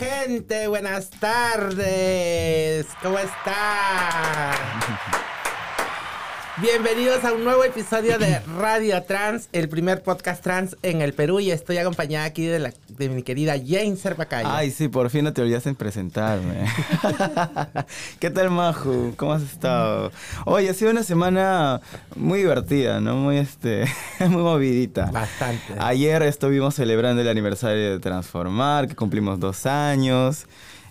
Gente, buenas tardes. ¿Cómo están? Bienvenidos a un nuevo episodio de Radio Trans, el primer podcast trans en el Perú y estoy acompañada aquí de, la, de mi querida Jane Cervacayo. Ay, sí, por fin no te olvidaste en presentarme. ¿Qué tal, Maju? ¿Cómo has estado? Oye, ha sido una semana muy divertida, ¿no? Muy, este, muy movidita. Bastante. Ayer estuvimos celebrando el aniversario de Transformar, que cumplimos dos años.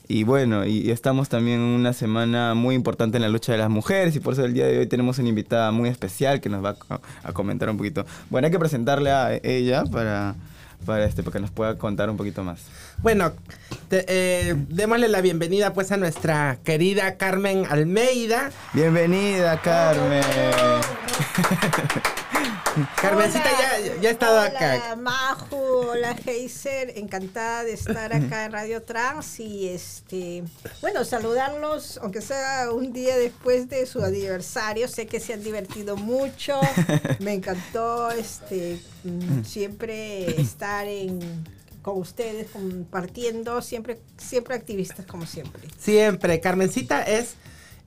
Y bueno, y estamos también en una semana muy importante en la lucha de las mujeres y por eso el día de hoy tenemos una invitada muy especial que nos va a, comentar un poquito. Bueno, hay que presentarle a ella para, para, este, para que nos pueda contar un poquito más. Bueno, eh, démosle la bienvenida pues a nuestra querida Carmen Almeida. Bienvenida, Carmen. Carmencita ya, ya ha estado acá. Hola, Maju, hola, Heiser. Encantada de estar acá en Radio Trans y este, bueno, saludarlos, aunque sea un día después de su aniversario. Sé que se han divertido mucho. Me encantó este mm, siempre estar en con ustedes compartiendo, siempre, siempre activistas como siempre. Siempre. Carmencita es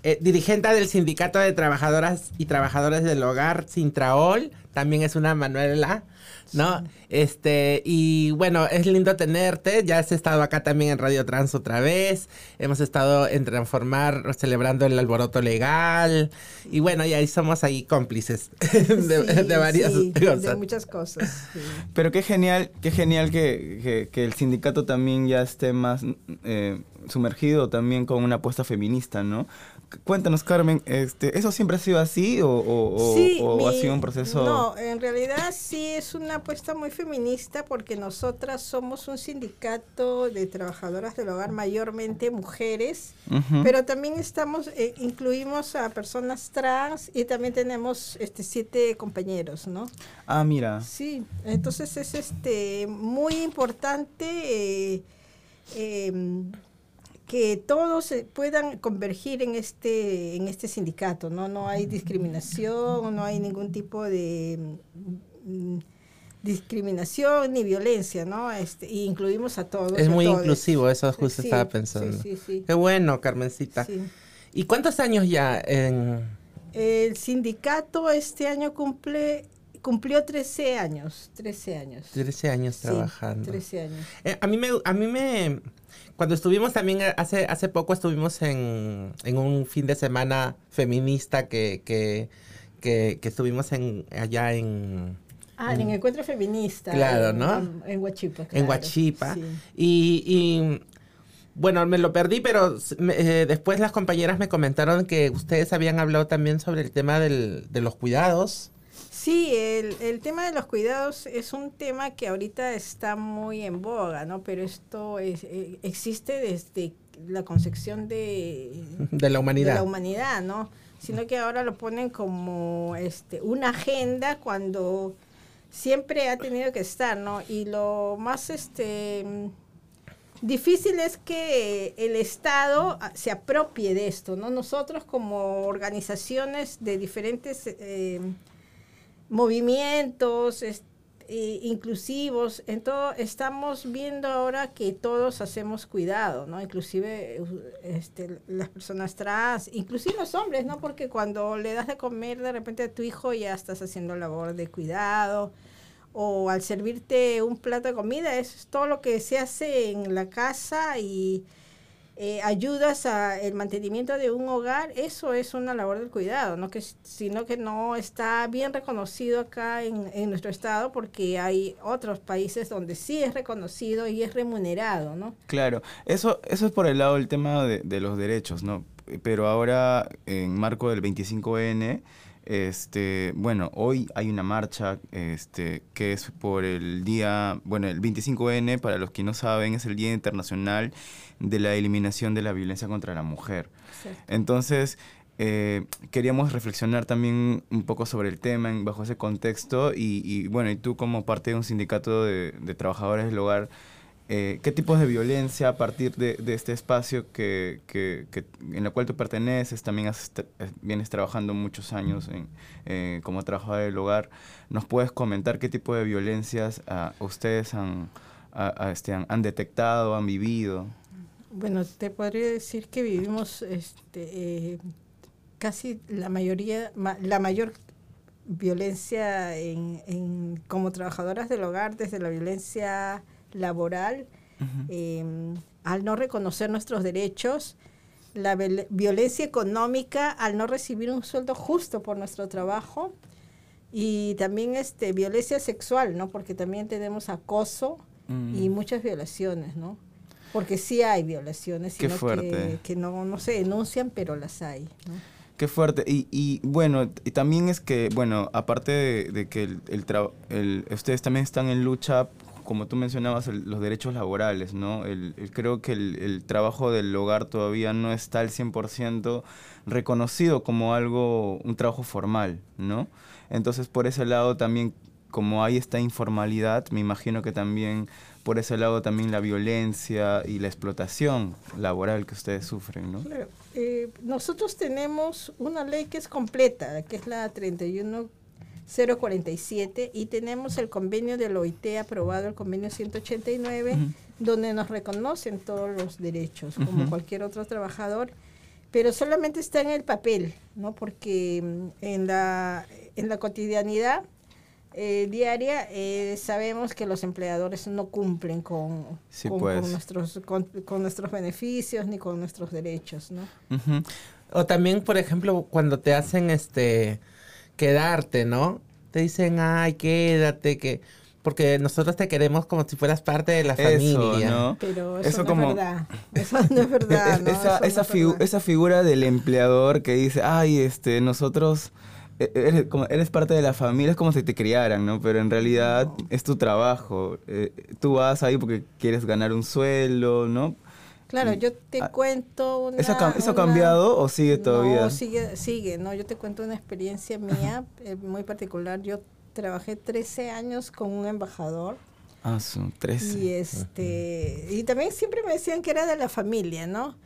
eh, dirigente del Sindicato de Trabajadoras y Trabajadores del Hogar, Sintraol, también es una Manuela, ¿no? Este, y bueno, es lindo tenerte, ya has estado acá también en Radio Trans otra vez, hemos estado en Transformar, celebrando el alboroto legal, y bueno, y ahí somos ahí cómplices de, varias cosas. De muchas cosas. Pero qué genial, qué genial que, que, el sindicato también ya esté más... Eh, sumergido también con una apuesta feminista, ¿no? Cuéntanos, Carmen, este, ¿eso siempre ha sido así o, ha sido un proceso? No, en realidad sí es una apuesta muy feminista porque nosotras somos un sindicato de trabajadoras del hogar, mayormente mujeres, pero también estamos, eh, incluimos a personas trans y también tenemos este siete compañeros, ¿no? Ah, mira. Sí, entonces es este muy importante. Eh, em, que todos puedan convergir en este, en este sindicato, ¿no? No hay discriminación, no hay ningún tipo de mm, discriminación ni violencia, ¿no? Este, y incluimos a todos. Es muy inclusivo, eso justo estaba pensando. Sí, sí, Qué bueno, Carmencita. ¿Y cuántos años ya en...? El sindicato este año cumple cumplió 13 años, 13 años. 13 años trabajando. 13 años. Eh, a mí me a mí me cuando estuvimos también hace, hace poco estuvimos en, un fin de semana feminista que, que, estuvimos en, allá en... Ah, en, encuentro feminista. Claro, ¿no? En, Huachipa. en Huachipa. Y, bueno, me lo perdí, pero eh, después las compañeras me comentaron que ustedes habían hablado también sobre el tema del, de los cuidados. Sí, el, el, tema de los cuidados es un tema que ahorita está muy en boga, ¿no? Pero esto es, eh, existe desde la concepción de, de la humanidad. De la humanidad, ¿no? Sino que ahora lo ponen como este, una agenda cuando siempre ha tenido que estar, ¿no? Y lo más este difícil es que el Estado se apropie de esto, ¿no? Nosotros como organizaciones de diferentes eh, movimientos inclusivos, en todo, estamos viendo ahora que todos hacemos cuidado, ¿no? Inclusive este, las personas trans, inclusive los hombres, ¿no? Porque cuando le das de comer de repente a tu hijo ya estás haciendo labor de cuidado, o al servirte un plato de comida, es todo lo que se hace en la casa y eh, ayudas al mantenimiento de un hogar, eso es una labor del cuidado, ¿no? que, sino que no está bien reconocido acá en, en, nuestro estado porque hay otros países donde sí es reconocido y es remunerado. ¿no? Claro, eso, eso es por el lado del tema de, de los derechos, ¿no? pero ahora en marco del 25N, este, bueno, hoy hay una marcha este, que es por el día, bueno, el 25N, para los que no saben, es el Día Internacional de la Eliminación de la Violencia contra la Mujer. Entonces, eh, queríamos reflexionar también un poco sobre el tema bajo ese contexto y, bueno, y tú como parte de un sindicato de, de trabajadores del hogar, eh, qué tipos de violencia a partir de, este espacio que, en el cual tú perteneces, también eh, vienes trabajando muchos años en, eh, como trabajador del hogar, nos puedes comentar qué tipo de violencias ah, ustedes han, este, han, detectado, han vivido? Bueno, te podría decir que vivimos este, casi la mayoría, la mayor violencia en, como trabajadoras del hogar, desde la violencia laboral, em, al no reconocer nuestros derechos, la violencia económica al no recibir un sueldo justo por nuestro trabajo y también este violencia sexual, ¿no? Porque también tenemos acoso y mm. muchas violaciones, ¿no? Porque sí hay violaciones, sino Que, que no, no se denuncian, pero las hay, ¿no? Qué fuerte. Y, y bueno, y también es que, bueno, aparte de, que el, el, ustedes también están en lucha, como tú mencionabas, los derechos laborales, ¿no? El, creo que el, trabajo del hogar todavía no está al 100% reconocido como algo, un trabajo formal, ¿no? Entonces, por ese lado también, como hay esta informalidad, me imagino que también por ese lado también la violencia y la explotación laboral que ustedes sufren, ¿no? Eh, nosotros tenemos una ley que es completa, que es la 31047, y tenemos el convenio del OIT aprobado, el convenio 189, donde nos reconocen todos los derechos, como cualquier otro trabajador, pero solamente está en el papel, ¿no? Porque mm, en la, en la cotidianidad eh, diaria, eh, sabemos que los empleadores no cumplen con, pues. nuestros, con, nuestros beneficios ni con nuestros derechos, ¿no? O también, por ejemplo, cuando te hacen este quedarte, ¿no? Te dicen, ay, quédate, que porque nosotros te queremos como si fueras parte de la familia. Pero eso, no es verdad. Eso no es verdad. esa, esa, esa figura del empleador que dice, ay, este, nosotros e-, eres, como, eres parte de la familia, es como si te criaran, ¿no? Pero en realidad es tu trabajo. Eh, tú vas ahí porque quieres ganar un sueldo, ¿no? Claro, yo te cuento una... ¿Eso, ha cambiado o sigue todavía? No, sigue, sigue, ¿no? Yo te cuento una experiencia mía eh, muy particular. Yo trabajé 13 años con un embajador. Ah, son 13. Y, este, y también siempre me decían que era de la familia, ¿no?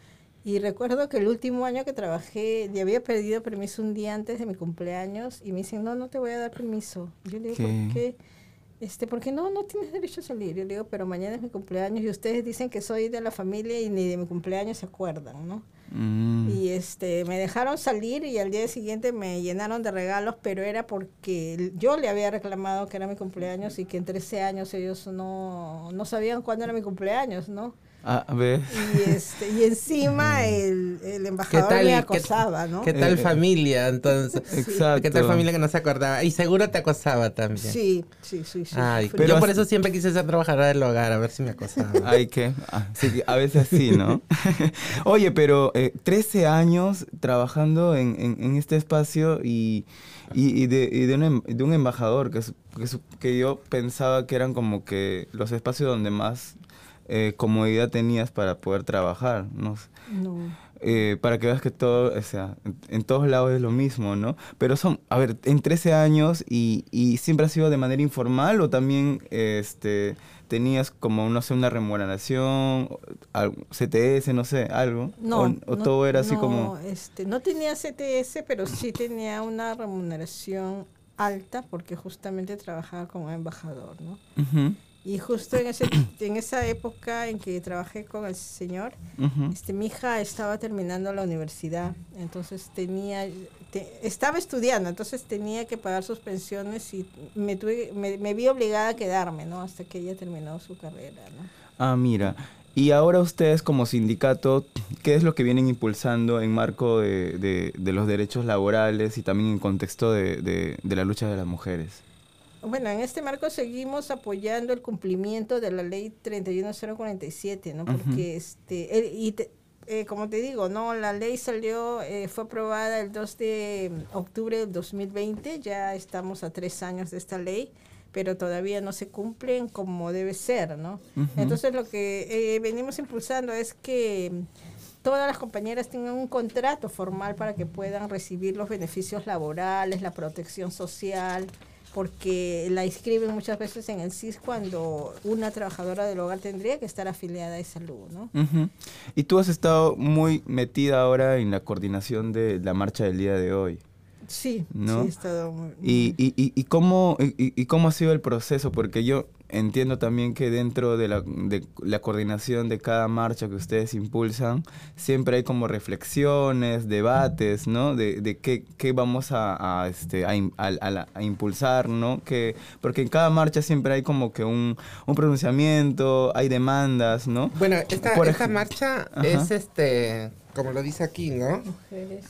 Y recuerdo que el último año que trabajé, ya había pedido permiso un día antes de mi cumpleaños y me dicen, no, no te voy a dar permiso. Yo le digo, ¿por qué? Este, porque no, no tienes derecho a salir. Yo le digo, pero mañana es mi cumpleaños y ustedes dicen que soy de la familia y ni de mi cumpleaños se acuerdan, ¿no? Mm. Y este, me dejaron salir y al día siguiente me llenaron de regalos, pero era porque yo le había reclamado que era mi cumpleaños y que en 13 años ellos no, no sabían cuándo era mi cumpleaños, ¿no? Ah, a ver. Y, este, y encima el, el embajador me acosaba, ¿no? ¿Qué tal eh, familia, entonces? Exacto. ¿Qué tal familia que no se acordaba? Y seguro te acosaba también. Sí, sí, sí. sí. Ay, pero yo por eso siempre quise ser trabajadora del hogar, a ver si me acosaba. Ay, que ah, a veces sí, ¿no? Oye, pero eh, 13 años trabajando en, en, este espacio y, y, de, y de, un, em, de, un, embajador, que, que, que yo pensaba que eran como que los espacios donde más eh, comodidad tenías para poder trabajar, ¿no? Eh, para que veas que todo, o sea, en, todos lados es lo mismo, ¿no? Pero son, a ver, en 13 años y, y siempre ha sido de manera informal o también este, tenías como, no sé, una remuneración, CTS, no sé, algo. No. O, todo era así como... Este, no tenía CTS, pero sí tenía una remuneración alta porque justamente trabajaba como embajador, ¿no? Y justo en, ese, en esa época en que trabajé con el señor, este, mi hija estaba terminando la universidad, entonces tenía, estaba estudiando, entonces tenía que pagar sus pensiones y me, tuve, me, vi obligada a quedarme, ¿no? Hasta que ella terminó su carrera, ¿no? Ah, mira. Y ahora ustedes como sindicato, ¿qué es lo que vienen impulsando en marco de, de, los derechos laborales y también en contexto de, de la lucha de las mujeres? Bueno, en este marco seguimos apoyando el cumplimiento de la ley 31047, ¿no? Porque, este, y eh, como te digo, ¿no? La ley salió, eh, fue aprobada el 2 de octubre del 2020, ya estamos a tres años de esta ley, pero todavía no se cumplen como debe ser, ¿no? Entonces lo que eh, venimos impulsando es que todas las compañeras tengan un contrato formal para que puedan recibir los beneficios laborales, la protección social, porque la inscriben muchas veces en el CIS cuando una trabajadora del hogar tendría que estar afiliada a salud, ¿no? Y tú has estado muy metida ahora en la coordinación de la marcha del día de hoy. Sí, ¿no? sí he estado muy... ¿Y, y, y, cómo, y, cómo ha sido el proceso? Porque yo, entiendo también que dentro de la, de la coordinación de cada marcha que ustedes impulsan, siempre hay como reflexiones, debates, ¿no? De, de qué, qué vamos a, a, este, a, a- a la- a impulsar, ¿no? Que, porque en cada marcha siempre hay como que un, un pronunciamiento, hay demandas, ¿no? Bueno, esta, Por esta marcha Ajá. es este, como lo dice aquí, ¿no? Mujeres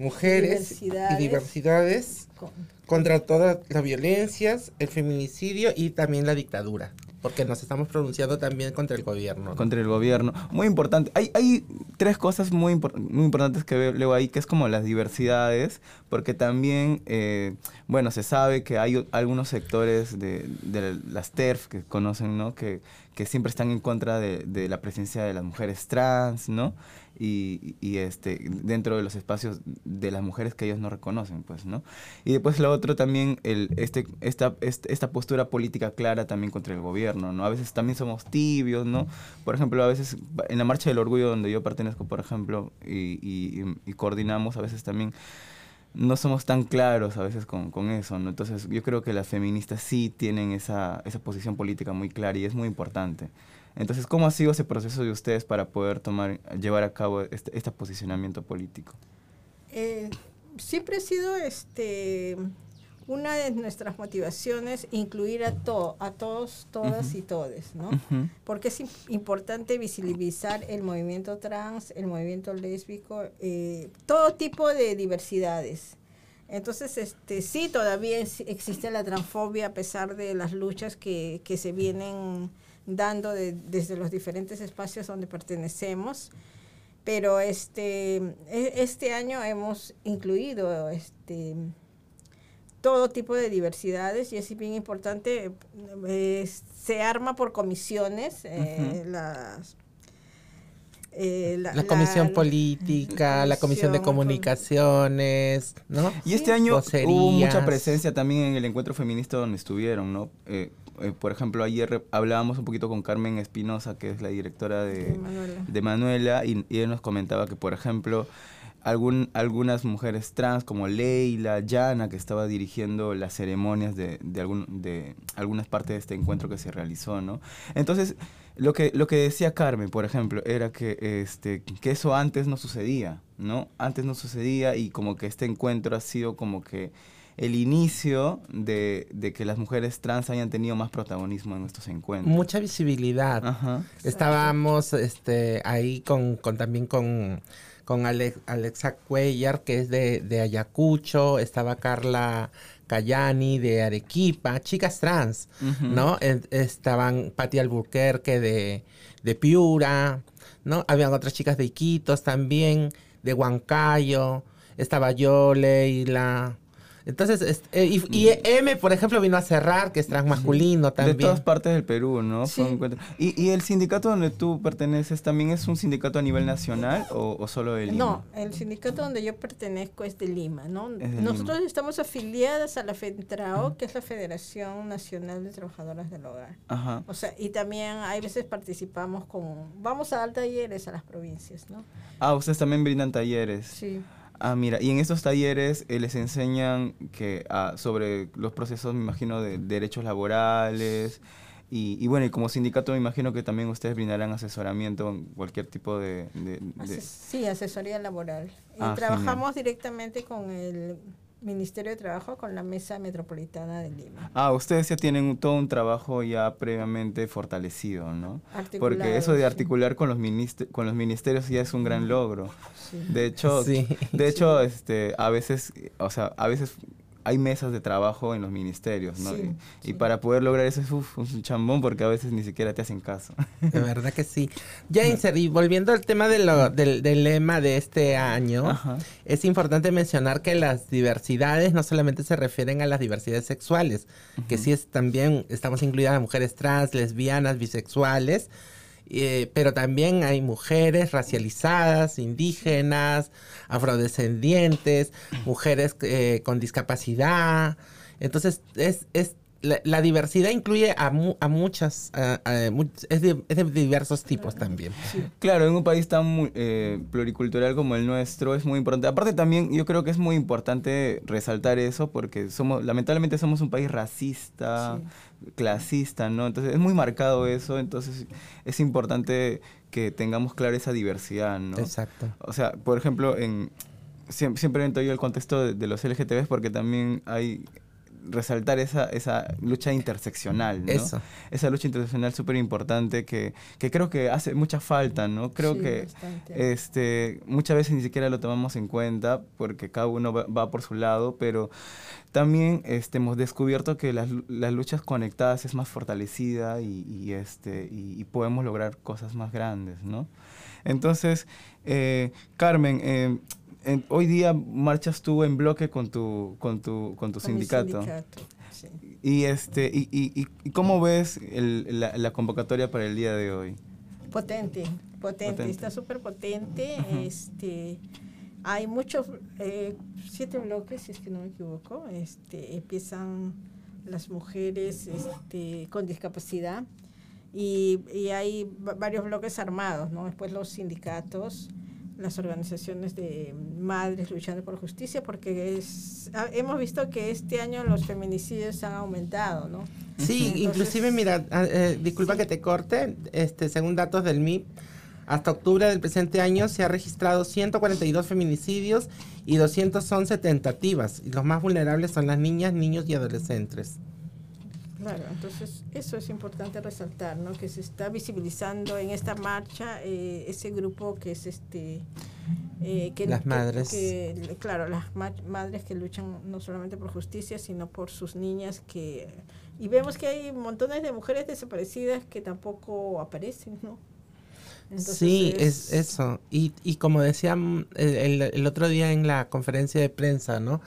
Mujeres Diversidades. y diversidades con- contra todas las violencias, el feminicidio y también la dictadura. Porque nos estamos pronunciando también contra el gobierno. ¿no? contra el gobierno. Muy importante. Hay, hay tres cosas muy, impor- muy importantes que veo leo ahí, que es como las diversidades, porque también, eh, bueno, se sabe que hay algunos sectores de, de las TERF que conocen, ¿no? Que, que siempre están en contra de, de la presencia de las mujeres trans, ¿no? Y, y, este dentro de los espacios de las mujeres que ellos no reconocen, pues, ¿no? Y después lo otro también, el, este, esta, este- esta postura política clara también contra el gobierno, ¿no? A veces también somos tibios, ¿no? Por ejemplo, a veces en la Marcha del Orgullo, donde yo pertenezco, por ejemplo, y, y- coordinamos, a veces también no somos tan claros a veces con, con eso. Entonces yo creo que las feministas sí tienen esa, esa posición política muy clara y es muy importante. Entonces, ¿cómo ha sido ese proceso de ustedes para poder tomar, llevar a cabo este, este posicionamiento político? Eh, siempre ha sido este una de nuestras motivaciones incluir a to- a todos, todas y todes, ¿no? Porque es im- importante visibilizar el movimiento trans, el movimiento lésbico, eh, todo tipo de diversidades. Entonces, este, sí, todavía existe la transfobia a pesar de las luchas que, que se vienen dando de- desde los diferentes espacios donde pertenecemos. Pero este, e- este año hemos incluido este, todo tipo de diversidades y es bien importante, eh, se arma por comisiones, eh, las... eh, La comisión política, la comisión de comisión, comunicaciones, ¿no? Y Sí. este año hubo Vocerías. mucha presencia también en el encuentro feminista donde estuvieron, ¿no? Eh, eh, por ejemplo, ayer hablábamos un poquito con Carmen Espinosa, que es la directora de, Manuela. de Manuela, y, y ella nos comentaba que, por ejemplo, algún, algunas mujeres trans como Leila, Yana, que estaba dirigiendo las ceremonias de, de, algún, de algunas partes de este encuentro que se realizó, ¿no? Entonces, lo que, lo que decía Carmen, por ejemplo, era que, este, que eso antes no sucedía, ¿no? Antes no sucedía y como que este encuentro ha sido como que el inicio de, de que las mujeres trans hayan tenido más protagonismo en estos encuentros. Mucha visibilidad. Ajá. Estábamos este, ahí con, con también con, con Ale- Alexa Cuellar, que es de, de Ayacucho, estaba Carla Cayani de Arequipa, chicas trans. ¿no? Estaban Patti Alburquerque de, de Piura, ¿no? Habían otras chicas de Iquitos también, de Huancayo, estaba yo, Leila. Entonces, es- eh, y, y M, por ejemplo, vino a cerrar, que es transmasculino también. De todas partes del Perú, ¿no? Sí. ¿Y, y el sindicato donde tú perteneces también es un sindicato a nivel nacional o, o solo de Lima? No, el sindicato donde yo pertenezco es de Lima, ¿no? Es de Nosotros Lima. estamos afiliadas a la FENTRAO, que es la Federación Nacional de Trabajadoras del Hogar. Ajá. O sea, y también hay veces participamos con, vamos a dar talleres a las provincias, ¿no? Ah, ustedes también brindan talleres. Sí. Ah, mira, y en estos talleres eh, les enseñan que ah, sobre los procesos, me imagino, de derechos laborales. Y, y bueno, y como sindicato me imagino que también ustedes brindarán asesoramiento en cualquier tipo de... de- de- Ases- sí, asesoría laboral. Y Ah, trabajamos directamente con el Ministerio de Trabajo, con la Mesa Metropolitana de Lima. Ah, ustedes ya tienen un- todo un trabajo ya previamente fortalecido, ¿no? Porque Articulado, eso de sí. articular con los, con los ministerios ya es un gran logro. Sí. De hecho, Sí. de hecho, este, a veces, o sea, a veces hay mesas de trabajo en los ministerios, ¿no? Sí, y, sí. y para poder lograr eso es uf, un chambón porque a veces ni siquiera te hacen caso. De verdad que sí. Jainser, y volviendo al tema de lo- del, del lema de este año, Ajá. es importante mencionar que las diversidades no solamente se refieren a las diversidades sexuales, que sí es también, estamos incluidas las mujeres trans, lesbianas, bisexuales, eh, pero también hay mujeres racializadas, indígenas, afrodescendientes, mujeres eh, con discapacidad. Entonces, es, es la, diversidad incluye a, a muchas, es, de, diversos tipos también. Claro, en un país tan eh, pluricultural como el nuestro es muy importante. Aparte también yo creo que es muy importante resaltar eso porque somos, lamentablemente somos un país racista, clasista, ¿no? Entonces es muy marcado eso, entonces es importante que tengamos clara esa diversidad, ¿no? Exacto. O sea, por ejemplo, en siempre, siempre entro yo el contexto de, de los LGTBs porque también hay resaltar esa, esa lucha interseccional, ¿no? Esa lucha interseccional súper importante que, que, creo que hace mucha falta, ¿no? Creo que este, muchas veces ni siquiera lo tomamos en cuenta porque cada uno va, por su lado, pero también este, hemos descubierto que las, las luchas conectadas es más fortalecida y, este, y, podemos lograr cosas más grandes, ¿no? Entonces, eh, Carmen, eh, hoy día marchas tú en bloque con tu, con tu, con tu sindicato. Y, este, y, y, cómo ves la, convocatoria para el día de hoy? Potente, potente, está súper potente. este, hay muchos, eh, siete bloques, si es que no me equivoco, este, empiezan las mujeres este, con discapacidad y, y hay varios bloques armados, ¿no? Después los sindicatos las organizaciones de madres luchando por justicia, porque es, ah, hemos visto que este año los feminicidios han aumentado, ¿no? Sí, inclusive, mira, ah, eh, disculpa que te corte, este, según datos del MIP, hasta octubre del presente año se ha registrado 142 feminicidios y 211 tentativas, y los más vulnerables son las niñas, niños y adolescentes. Claro, entonces eso es importante resaltar, ¿no? Que se está visibilizando en esta marcha eh, ese grupo que es este... Eh, que, las madres. claro, las madres que luchan no solamente por justicia, sino por sus niñas que... Y vemos que hay montones de mujeres desaparecidas que tampoco aparecen, ¿no? sí, es, eso. Y, y como decía el, el, otro día en la conferencia de prensa, ¿no?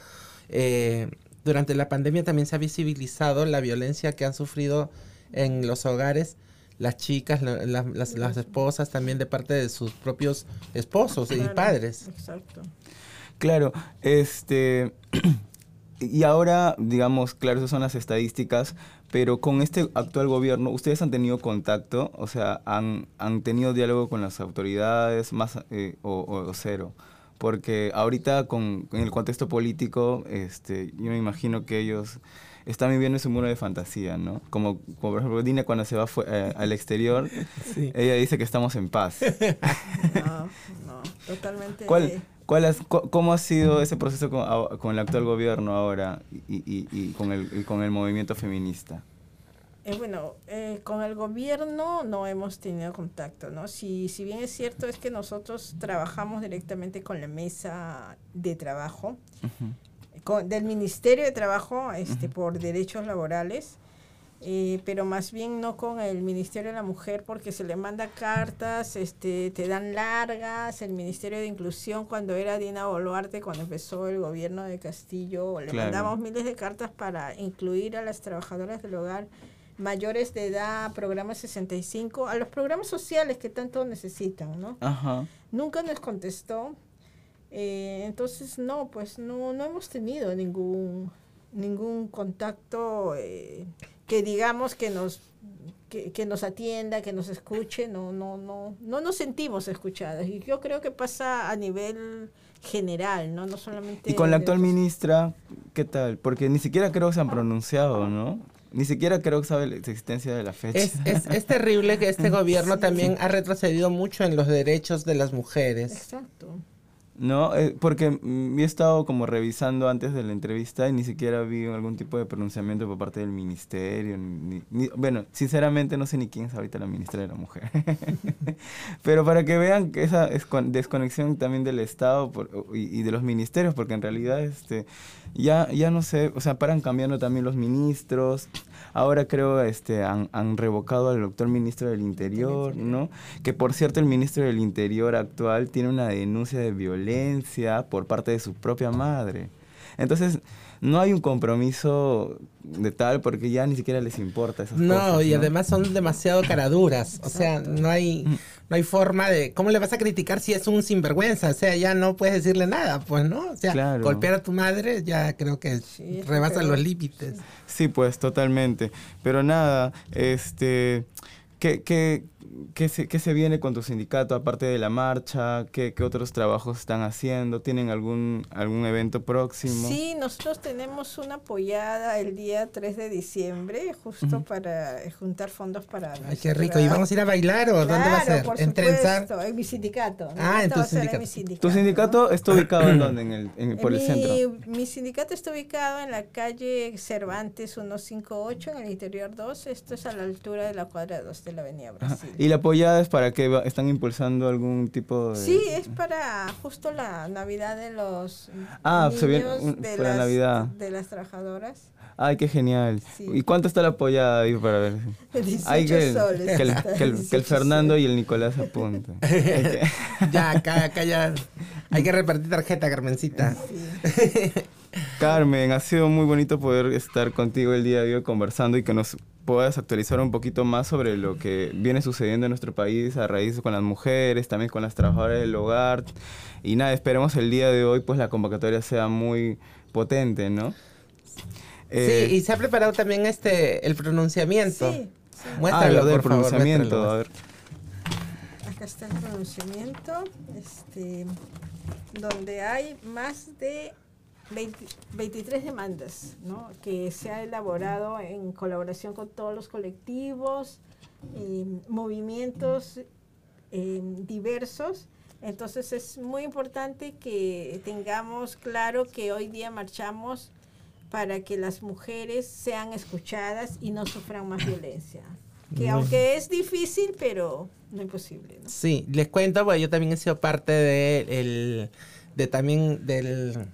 Eh, durante la pandemia también se ha visibilizado la violencia que han sufrido en los hogares las chicas, las, esposas también de parte de sus propios esposos y padres. Exacto. Claro, este y ahora, digamos, claro, esas son las estadísticas, pero con este actual gobierno, ¿ustedes han tenido contacto? O sea, ¿han, han tenido diálogo con las autoridades más eh, o cero? Porque ahorita con, el contexto político, este, yo me imagino que ellos están viviendo ese muro de fantasía, ¿no? Como, por ejemplo Dina cuando se va eh, al exterior, ella dice que estamos en paz. No, no, totalmente. ¿Cuál, cuál ¿Cómo ha sido ese proceso con, con el actual gobierno ahora y, y, y con, el, y con el movimiento feminista? Eh, bueno, eh, con el gobierno no hemos tenido contacto, ¿no? Si, si bien es cierto es que nosotros trabajamos directamente con la mesa de trabajo, con, del Ministerio de Trabajo este, por derechos laborales, eh, pero más bien no con el Ministerio de la Mujer porque se le manda cartas, este, te dan largas, el Ministerio de Inclusión cuando era Dina Boluarte, cuando empezó el gobierno de Castillo, le mandamos miles de cartas para incluir a las trabajadoras del hogar mayores de edad, programas 65, a los programas sociales que tanto necesitan, ¿no? Ajá. Nunca nos contestó. Eh, entonces, no, pues no, no hemos tenido ningún, ningún contacto eh, que digamos que nos que, nos atienda, que nos escuche, no, no, no, no nos sentimos escuchadas. Y yo creo que pasa a nivel general, ¿no? No solamente... Y con la actual ministra, ¿qué tal? Porque ni siquiera creo que se han pronunciado, ¿no? Ni siquiera creo que sabe la existencia de la fecha. Es, es, es terrible que este gobierno también ha retrocedido mucho en los derechos de las mujeres. Exacto. No, eh, porque mm, he estado como revisando antes de la entrevista y ni siquiera vi algún tipo de pronunciamiento por parte del ministerio. bueno, sinceramente no sé ni quién es ahorita la ministra de la mujer. Pero para que vean esa desconexión también del Estado y, y, de los ministerios, porque en realidad este ya, ya no sé, o sea, paran cambiando también los ministros. Ahora creo este han, han revocado al doctor ministro del Interior, ¿no? Que por cierto el ministro del Interior actual tiene una denuncia de violencia por parte de su propia madre. Entonces, no hay un compromiso de tal porque ya ni siquiera les importa esas no, cosas. y además son demasiado caraduras. O sea, no hay, no hay forma de. ¿Cómo le vas a criticar si es un sinvergüenza? O sea, ya no puedes decirle nada, pues, ¿no? O sea, Claro. golpear a tu madre ya creo que Sí, rebasa los límites. Sí, pues totalmente. Pero nada, este, ¿qué, qué, qué se, qué se viene con tu sindicato aparte de la marcha? ¿Qué, qué otros trabajos están haciendo? ¿Tienen algún, algún evento próximo? Sí, nosotros tenemos una apoyada el día 3 de diciembre, justo para eh, juntar fondos para... Ay, qué rico. ¿Y vamos a ir a bailar o dónde va a ser? Por ¿En Trenzar? supuesto, en mi sindicato. ¿no? Ah, en tu sindicato. mi sindicato. ¿Tu sindicato está ubicado en dónde? En el, en- por el mi, centro. Mi sindicato está ubicado en la calle Cervantes 158, en el interior 2. Esto es a la altura de la cuadra 2 de la Avenida Ajá. Brasil. ¿Y la apoyada es para qué? ¿Están impulsando algún tipo de...? Sí, es para justo la Navidad de los Ah, se viene niños un- de, para las, Navidad. de las trabajadoras. Ay, qué genial. Sí. ¿Y cuánto está la apoyada ahí para ver? 18 Hay que, soles. que el, está, que el- que el 18 Fernando soles. y el Nicolás apunten. Ya, acá, acá ya. Hay que repartir tarjeta, Carmencita. Carmen, ha sido muy bonito poder estar contigo el día de hoy conversando y que nos puedas actualizar un poquito más sobre lo que viene sucediendo en nuestro país a raíz con las mujeres, también con las trabajadoras del hogar. Y nada, esperemos el día de hoy pues la convocatoria sea muy potente, ¿no? Eh, sí, y se ha preparado también este el pronunciamiento. Sí, sí. ah, Muéstralo, lo del por pronunciamiento, muéstralo. a ver. Acá está el pronunciamiento, este, donde hay más de 20 23 demandas, ¿no? que se ha elaborado en colaboración con todos los colectivos, eh, movimientos eh, diversos. Entonces es muy importante que tengamos claro que hoy día marchamos para que las mujeres sean escuchadas y no sufran más violencia. Que aunque es difícil, pero no imposible. ¿no? Sí, les cuento, porque yo también he sido parte de, el, de también del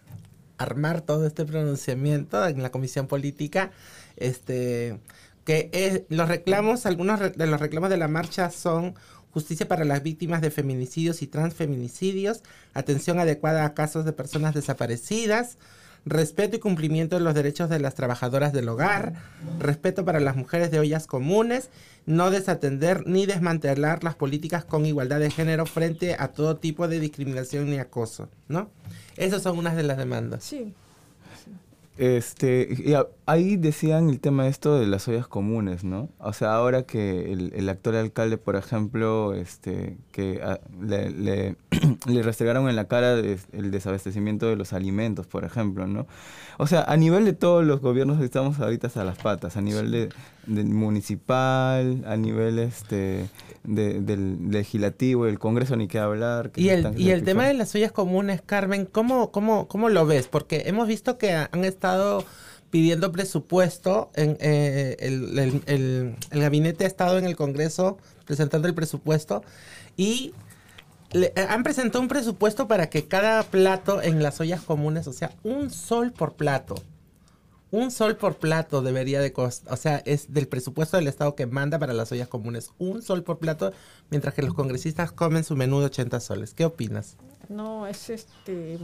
armar todo este pronunciamiento en la comisión política. Este, que los reclamos, algunos de los reclamos de la marcha son justicia para las víctimas de feminicidios y transfeminicidios, atención adecuada a casos de personas desaparecidas, respeto y cumplimiento de los derechos de las trabajadoras del hogar, respeto para las mujeres de ollas comunes, no desatender ni desmantelar las políticas con igualdad de género frente a todo tipo de discriminación ni acoso, ¿no? Esas son unas de las demandas. Sí. Este, y a- ahí decían el tema esto de las ollas comunes, ¿no? O sea, ahora que el, el actual alcalde, por ejemplo, este, que ah, le, le, le restregaron en la cara el desabastecimiento de los alimentos, por ejemplo, ¿no? O sea, a nivel de todos los gobiernos estamos ahorita hasta las patas, a nivel de, del municipal, a nivel este de- del legislativo, el Congreso ni qué hablar. que Y el, y el tema de las ollas comunes, Carmen, ¿cómo, cómo, ¿cómo lo ves? Porque hemos visto que han estado pidiendo presupuesto, en, eh, el, el- el- el gabinete ha estado en el Congreso presentando el presupuesto y le- eh, han presentado un presupuesto para que cada plato en las ollas comunes, o sea, un sol por plato. Un sol por plato debería de costar, o sea, es del presupuesto del Estado que manda para las ollas comunes. Un sol por plato, mientras que los congresistas comen su menú de 80 soles. ¿Qué opinas? No, es este.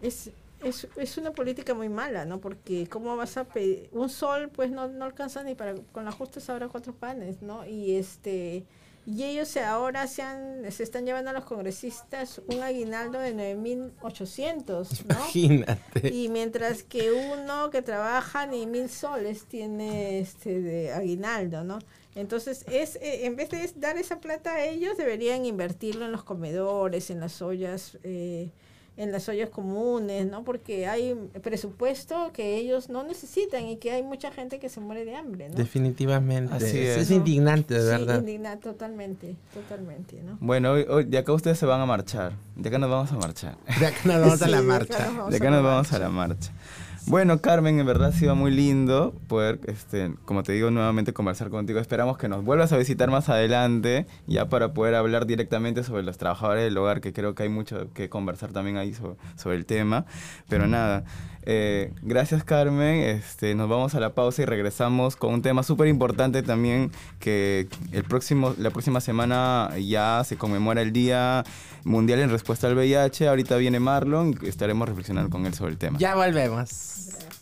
Es, es, es una política muy mala, ¿no? Porque, ¿cómo vas a pedir? Un sol, pues no, no alcanza ni para. Con las justas ahora cuatro panes, ¿no? Y este. Y ellos se- ahora se, han, se están llevando a los congresistas un aguinaldo de 9.800, ¿no? Imagínate. Y mientras que uno que trabaja ni mil soles tiene este de aguinaldo, ¿no? Entonces, es eh, en vez de dar esa plata a ellos, deberían invertirlo en los comedores, en las ollas, eh, en las ollas comunes, ¿no? Porque hay presupuesto que ellos no necesitan y que hay mucha gente que se muere de hambre, ¿no? Definitivamente. Así es, es. es indignante, de Sí, verdad. indigna- totalmente, totalmente, ¿no? Bueno, hoy, hoy- de acá ustedes se van a marchar, de acá nos vamos a marchar. De acá nos vamos a Sí, la de marcha. acá nos vamos De a acá la nos vamos a la marcha. Bueno, Carmen, en verdad ha sido muy lindo poder, este, como te digo, nuevamente conversar contigo. Esperamos que nos vuelvas a visitar más adelante, ya para poder hablar directamente sobre los trabajadores del hogar, que creo que hay mucho que conversar también ahí sobre, sobre el tema. Pero nada, eh, gracias Carmen. Este, nos vamos a la pausa y regresamos con un tema súper importante también, que el próximo, la próxima semana ya se conmemora el Día Mundial en Respuesta al VIH. Ahorita viene Marlon y estaremos reflexionando con él sobre el tema. Ya volvemos. Hola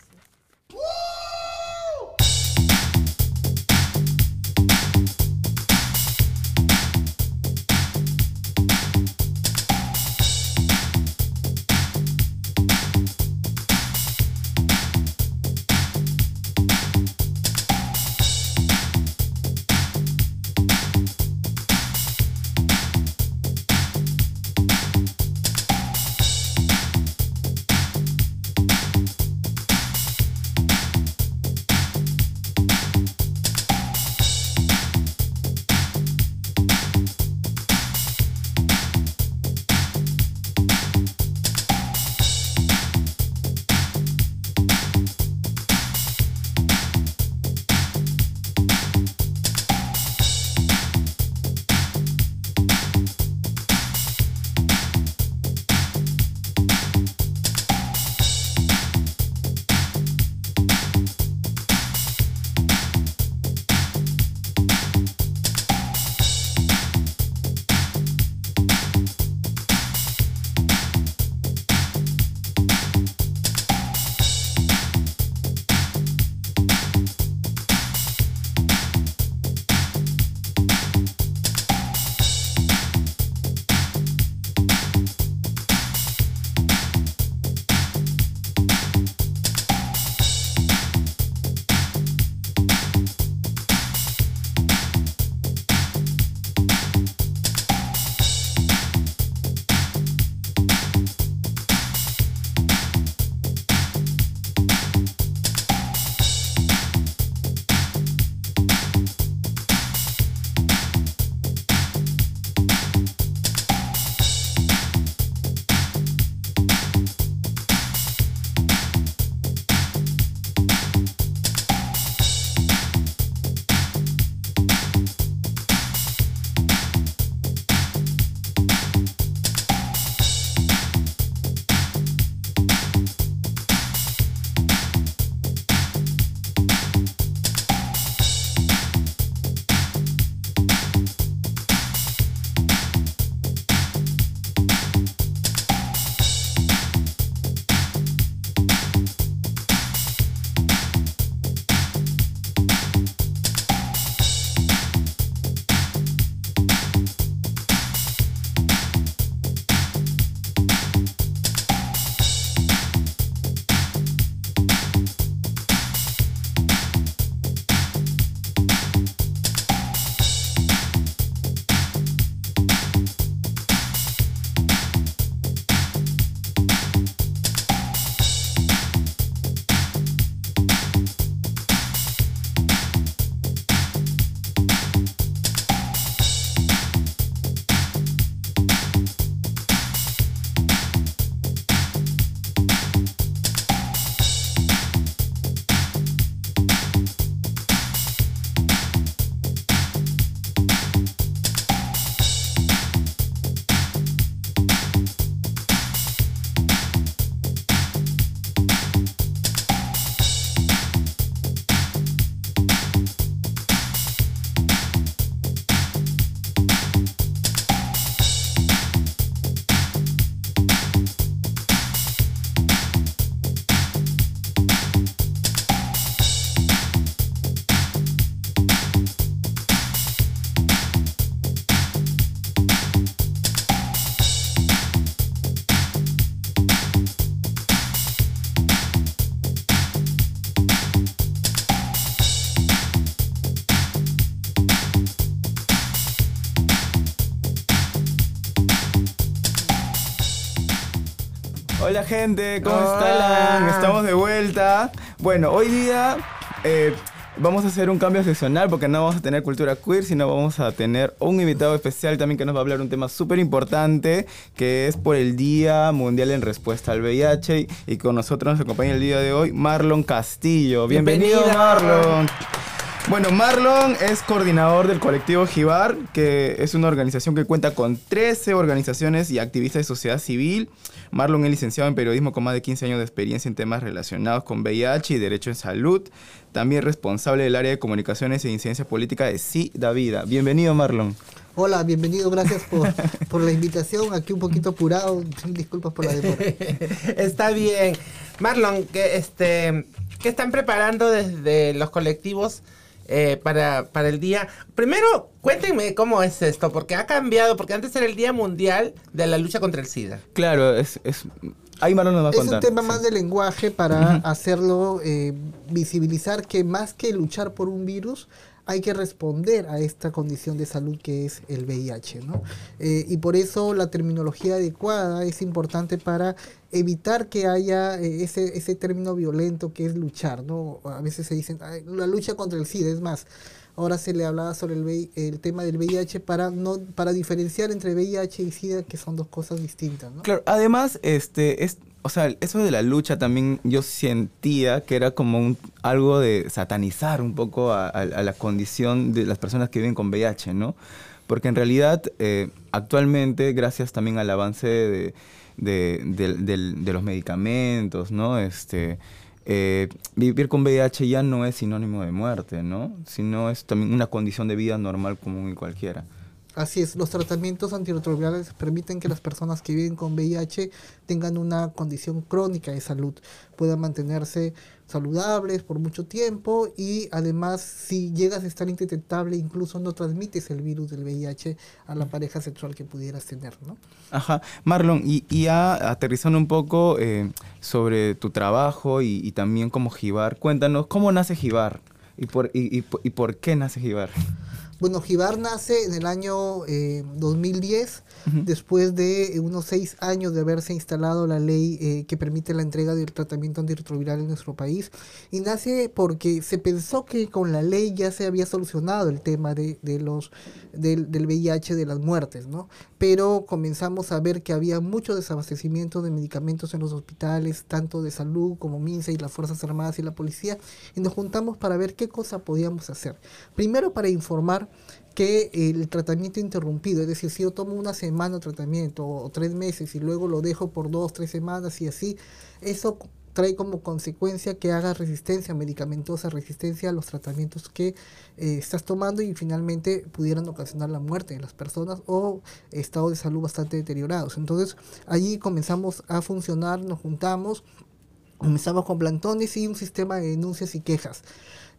gente, ¿cómo Hola. están? Estamos de vuelta. Bueno, hoy día eh, vamos a hacer un cambio seccional porque no vamos a tener cultura queer, sino vamos a tener un invitado especial también que nos va a hablar un tema súper importante que es por el Día Mundial en Respuesta al VIH y con nosotros nos acompaña el día de hoy Marlon Castillo. Bienvenido, Bienvenido. Marlon. Bueno, Marlon es coordinador del colectivo Jibar, que es una organización que cuenta con 13 organizaciones y activistas de sociedad civil. Marlon es licenciado en periodismo con más de 15 años de experiencia en temas relacionados con VIH y derecho en salud. También responsable del área de comunicaciones e incidencia política de Sí da Vida. Bienvenido, Marlon. Hola, bienvenido, gracias por, por, la invitación. Aquí un poquito apurado, disculpas por la demora. Está bien. Marlon, ¿qué, este, ¿qué están preparando desde los colectivos eh, para, para el día. Primero, cuéntenme cómo es esto, porque ha cambiado, porque antes era el Día Mundial de la Lucha contra el SIDA. Claro, es... es... Ahí Marlon nos va a es un tema más de lenguaje para hacerlo eh, visibilizar que más que luchar por un virus, hay que responder a esta condición de salud que es el VIH, ¿no? Eh, y por eso la terminología adecuada es importante para evitar que haya eh, ese, ese término violento que es luchar, ¿no? A veces se dicen, la lucha contra el SIDA, es más, ahora se le hablaba sobre el, el tema del VIH para no para diferenciar entre VIH y SIDA, que son dos cosas distintas, ¿no? Claro, además, este, es o sea, eso de la lucha también yo sentía que era como un, algo de satanizar un poco a, la condición de las personas que viven con VIH, ¿no? Porque en realidad, eh, actualmente, gracias también al avance de, los medicamentos, ¿no? Este, eh, vivir con VIH ya no es sinónimo de muerte, ¿no? Sino es también una condición de vida normal común y cualquiera. Así es, los tratamientos antirretrovirales permiten que las personas que viven con VIH tengan una condición crónica de salud, puedan mantenerse saludables por mucho tiempo y además si llegas a estar indetectable incluso no transmites el virus del VIH a la pareja sexual que pudieras tener, ¿no? Ajá. Marlon, y, ya aterrizando un poco eh, sobre tu trabajo y, también como Jibar, cuéntanos, ¿cómo nace Jibar? ¿Y por, y, y por qué nace Jibar? Bueno, Jibar nace en el año 2010, eh, después de unos seis años de haberse instalado la ley eh, que permite la entrega del tratamiento antirretroviral en nuestro país. Y nace porque se pensó que con la ley ya se había solucionado el tema de, los, del, del, VIH, de las muertes, ¿no? Pero comenzamos a ver que había mucho desabastecimiento de medicamentos en los hospitales, tanto de salud como MINSA y las Fuerzas Armadas y la policía, y nos juntamos para ver qué cosa podíamos hacer. Primero para informar que el tratamiento interrumpido, es decir, si yo tomo una semana de tratamiento o, tres meses y luego lo dejo por dos, tres semanas y así, eso trae como consecuencia que haga resistencia medicamentosa, resistencia a los tratamientos que eh, estás tomando y finalmente pudieran ocasionar la muerte de las personas o estado de salud bastante deteriorados. Entonces allí comenzamos a funcionar, nos juntamos, comenzamos con plantones y un sistema de denuncias y quejas.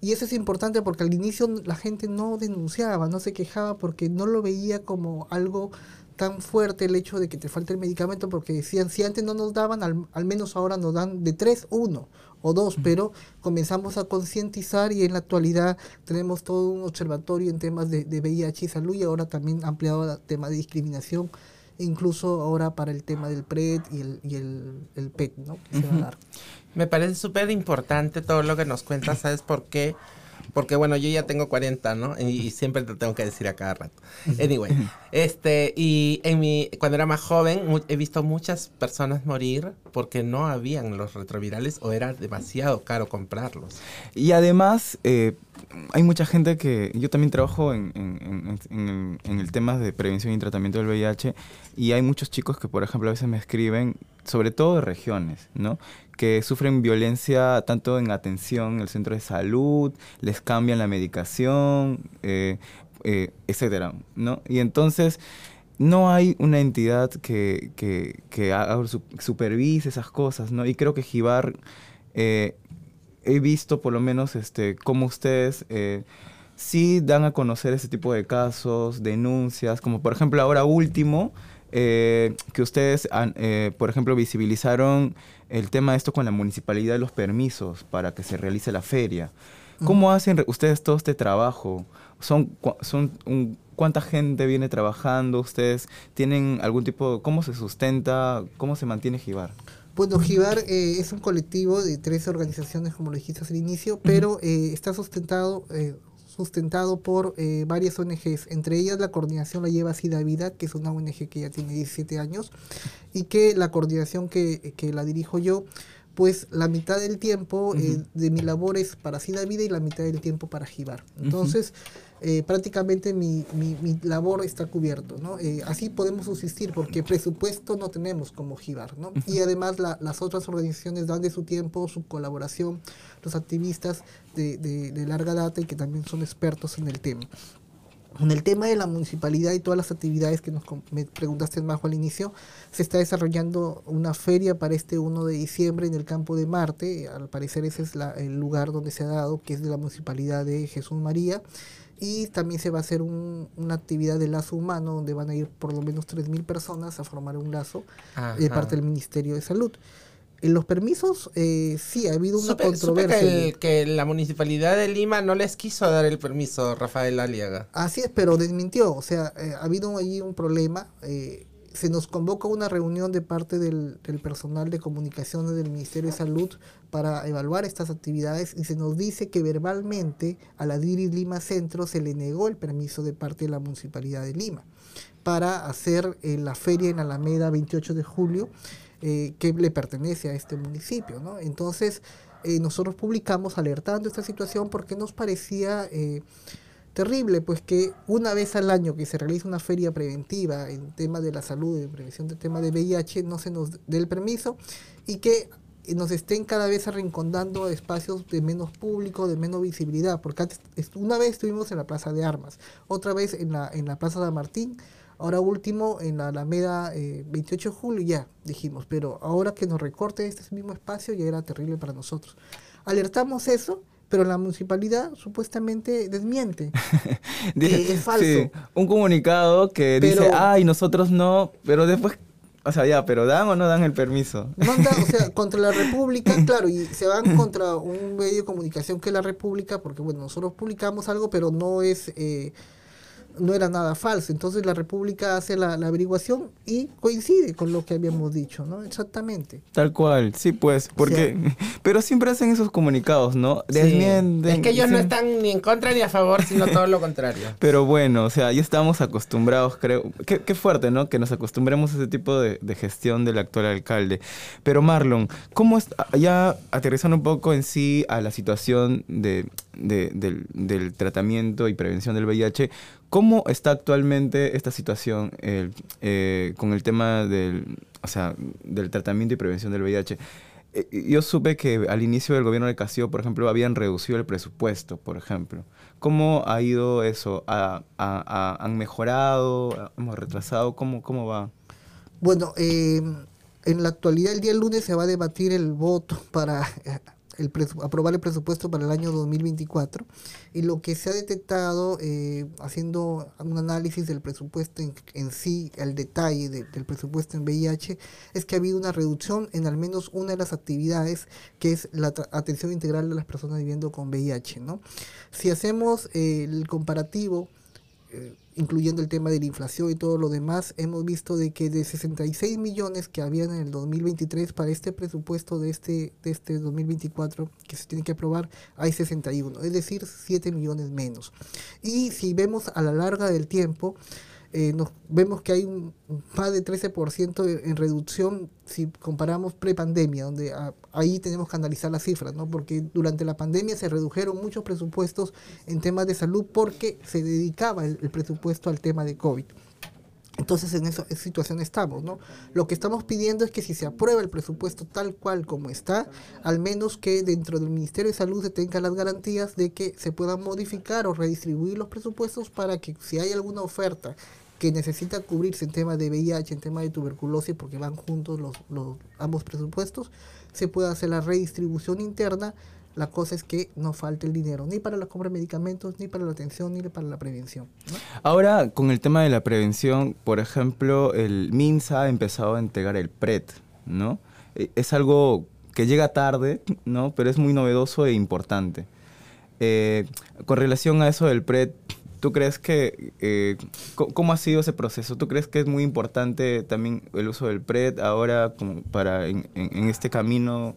Y eso es importante porque al inicio la gente no denunciaba, no se quejaba porque no lo veía como algo tan fuerte el hecho de que te falte el medicamento porque decían, si antes no nos daban, al, menos ahora nos dan de tres, uno o dos, pero comenzamos a concientizar y en la actualidad tenemos todo un observatorio en temas de, de VIH y salud y ahora también ampliado el tema de discriminación incluso ahora para el tema del PRED y el, y el, PET, ¿no? Me parece súper importante todo lo que nos cuentas, ¿sabes por qué? Porque bueno, yo ya tengo 40, ¿no? Y, siempre te tengo que decir a cada rato. Anyway, este, y en mi, cuando era más joven, he visto muchas personas morir porque no habían los retrovirales o era demasiado caro comprarlos. Y además, eh, hay mucha gente que, yo también trabajo en, el tema de prevención y tratamiento del VIH y hay muchos chicos que, por ejemplo, a veces me escriben, sobre todo de regiones, ¿no? que sufren violencia tanto en atención en el centro de salud, les cambian la medicación, eh, eh, etcétera, ¿no? Y entonces no hay una entidad que, que, supervise esas cosas, ¿no? Y creo que Jibar, eh, he visto por lo menos este, cómo ustedes sí dan a conocer ese tipo de casos, denuncias, como por ejemplo ahora último, que ustedes, por ejemplo, visibilizaron el tema de esto con la municipalidad de los permisos para que se realice la feria. ¿Cómo hacen ustedes todo este trabajo? ¿Son, son ¿Cuánta gente viene trabajando? ¿Ustedes tienen algún tipo, cómo se sustenta, cómo se mantiene Jibar? Bueno, Jibar eh, es un colectivo de tres organizaciones, como lo dijiste al inicio, pero eh, está sustentado eh, sustentado por eh, varias ONGs, entre ellas la coordinación la lleva Sida Vida, que es una ONG que ya tiene 17 años, y que la coordinación que, que la dirijo yo, pues la mitad del tiempo eh, de mi labor es para Sida Vida y la mitad del tiempo para Jibar. Entonces, eh, prácticamente mi, mi, mi, labor está cubierto, ¿no? Eh, así podemos subsistir porque presupuesto no tenemos como Jibar, ¿no? Y además la, las otras organizaciones dan de su tiempo, su colaboración, los activistas de, de, de larga data y que también son expertos en el tema. En el tema de la municipalidad y todas las actividades que nos me preguntaste Majo al inicio, se está desarrollando una feria para este 1 de diciembre en el campo de Marte. Al parecer ese es la, el lugar donde se ha dado, que es de la municipalidad de Jesús María. Y también se va a hacer un, una actividad de lazo humano donde van a ir por lo menos 3.000 personas a formar un lazo Ajá. de parte del Ministerio de Salud. En los permisos, eh, sí, ha habido una Supe, controversia. supe que, el- que la municipalidad de Lima no les quiso dar el permiso, Rafael Aliaga. Así es, pero desmintió. O sea, eh, ha habido allí un problema. eh, se nos convoca una reunión de parte del, del personal de comunicaciones del Ministerio de Salud para evaluar estas actividades y se nos dice que verbalmente a la DIRI Lima Centro se le negó el permiso de parte de la Municipalidad de Lima para hacer eh, la feria en Alameda 28 de julio eh, que le pertenece a este municipio. ¿no? Entonces, eh, nosotros publicamos alertando esta situación porque nos parecía eh, terrible, pues que una vez al año que se realiza una feria preventiva en tema de la salud, en prevención del tema de VIH, no se nos dé el permiso y que nos estén cada vez arrincondando espacios de menos público, de menos visibilidad, porque antes, una vez estuvimos en la Plaza de Armas, otra vez en la, en la Plaza de Martín, ahora último en la Alameda eh, 28 de julio, ya dijimos, pero ahora que nos recorte este mismo espacio ya era terrible para nosotros. Alertamos eso, pero la municipalidad supuestamente desmiente. Dice- es falso. sí, un comunicado que dice, Pero- ay, nosotros no, pero después, o sea, ya, pero dan o no dan el permiso. Manda, o sea, contra la República, claro, y se van contra un medio de comunicación que es la República, porque bueno, nosotros publicamos algo, pero no es, eh, no era nada falso. Entonces la República hace la, la averiguación y coincide con lo que habíamos dicho, ¿no? Exactamente. Tal cual, sí, pues, porque, pero siempre hacen esos comunicados, ¿no? Sí. Desmienten. Es que ellos no sí. están ni en contra ni a favor, sino todo lo contrario. Pero bueno, o sea, ya estamos acostumbrados, creo. Qué, qué fuerte, ¿no? Que nos acostumbremos a ese tipo de, de gestión del actual alcalde. Pero Marlon, ¿cómo es, ya aterrizando un poco en sí a la situación de, de- del, del tratamiento y prevención del VIH, ¿cómo está actualmente esta situación eh, con el tema del, o sea, del tratamiento y prevención del VIH? Eh, Yo supe que al inicio del gobierno de Castillo, por ejemplo, habían reducido el presupuesto, por ejemplo. ¿Cómo ha ido eso? ¿Ha- ha- ha- ¿Han mejorado? ¿Hemos retrasado? ¿Cómo, cómo va? Bueno, eh, en la actualidad, el día lunes se va a debatir el voto para el aprobar el presupuesto para el año 2024 y lo que se ha detectado eh, haciendo un análisis del presupuesto en, en sí, el detalle de- del presupuesto en VIH, es que ha habido una reducción en al menos una de las actividades que es la atención integral de las personas viviendo con VIH. ¿no? Si hacemos eh, el comparativo, eh, incluyendo el tema de la inflación y todo lo demás, hemos visto de que de 66 millones que habían en el 2023 para este presupuesto de este, de este 2024 que se tiene que aprobar, hay 61, es decir, 7 millones menos. Y si vemos a la larga del tiempo, eh, nos vemos que hay un, más de 13% de- en reducción si comparamos prepandemia, donde ah, ahí tenemos que analizar las cifras, ¿no? Porque durante la pandemia se redujeron muchos presupuestos en temas de salud porque se dedicaba el, el presupuesto al tema de COVID. Entonces en esa situación estamos, ¿no? Lo que estamos pidiendo es que si se aprueba el presupuesto tal cual como está, al menos que dentro del Ministerio de Salud se tengan las garantías de que se puedan modificar o redistribuir los presupuestos para que si hay alguna oferta que necesita cubrirse en tema de VIH, en tema de tuberculosis, porque van juntos los, los ambos presupuestos, se pueda hacer la redistribución interna. La cosa es que no falte el dinero, ni para la compra de medicamentos, ni para la atención, ni para la prevención. ¿no? Ahora, con el tema de la prevención, por ejemplo, el MINSA ha empezado a entregar el PRET, ¿no? Eh, Es algo que llega tarde, ¿no? Pero es muy novedoso e importante. Eh, con relación a eso del PRET, ¿tú crees que, eh, cómo ha sido ese proceso? ¿Tú crees que es muy importante también el uso del PRET ahora como para en, este camino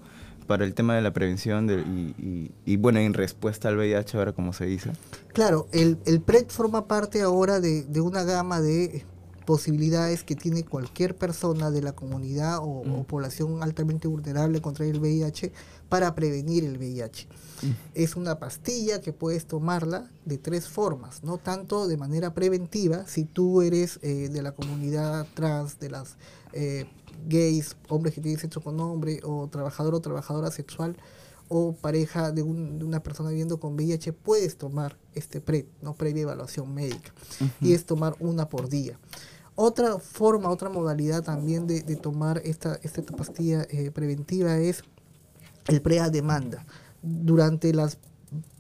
para el tema de la prevención y, y- y, bueno, en respuesta al VIH ahora como se dice? Claro, el, el PRED forma parte ahora de, de una gama de posibilidades que tiene cualquier persona de la comunidad o, o población altamente vulnerable contra el VIH para prevenir el VIH. Es una pastilla que puedes tomarla de tres formas, no tanto de manera preventiva, si tú eres eh, de la comunidad trans, de las eh, gays, hombres que tienen sexo con hombre, o trabajador o trabajadora sexual, o pareja de, un- de una persona viviendo con VIH, puedes tomar este PREP, no previa evaluación médica, y es tomar una por día. Otra forma, otra modalidad también de, de tomar esta, esta pastilla eh, preventiva es el pre a demanda. Durante las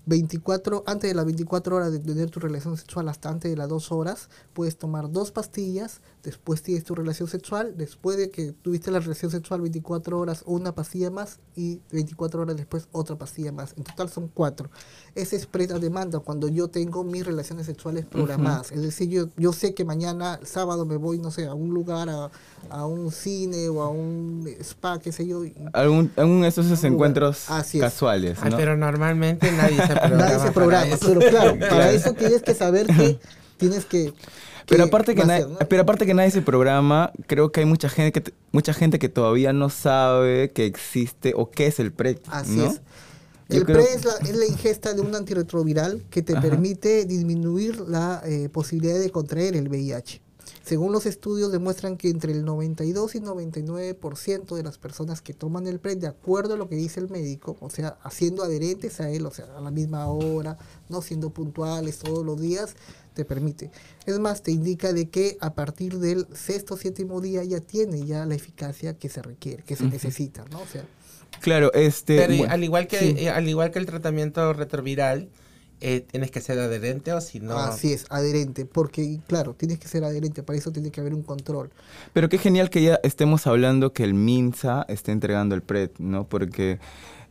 24, antes de las 24 horas de tener tu relación sexual hasta antes de las 2 horas, puedes tomar dos pastillas, después tienes tu relación sexual, después de que tuviste la relación sexual 24 horas, una pastilla más y 24 horas después otra pastilla más. En total son cuatro. Ese es pre a demanda cuando yo tengo mis relaciones sexuales programadas. Es decir, yo, yo sé que mañana, sábado, me voy, no sé, a un lugar, a, a un cine o a un spa, qué sé yo. Algún, algún de esos lugar. encuentros Así es. casuales, ¿no? pero normalmente nadie se programa. Nadie se para programa, pero claro, para eso tienes que saber que tienes que... Pero aparte que, nadie, ser, ¿no? pero aparte que nadie se programa, creo que hay mucha gente que mucha gente que todavía no sabe que existe o qué es el PrEP, Así ¿no? es. Yo El creo- PRE es la, es la ingesta de un antirretroviral que te Ajá. permite disminuir la eh, posibilidad de contraer el VIH. Según los estudios demuestran que entre el 92 y 99% de las personas que toman el PRE, de acuerdo a lo que dice el médico, o sea, haciendo adherentes a él, o sea, a la misma hora, no siendo puntuales todos los días, te permite. Es más, te indica de que a partir del sexto séptimo día ya tiene ya la eficacia que se requiere, que se necesita, ¿no? O sea, Claro, este Pero y bueno, al igual que sí. eh, al igual que el tratamiento retroviral, eh, tienes que ser adherente o si no. Así es, adherente, porque claro, tienes que ser adherente, para eso tiene que haber un control. Pero qué genial que ya estemos hablando que el MINSA esté entregando el PREP, ¿no? Porque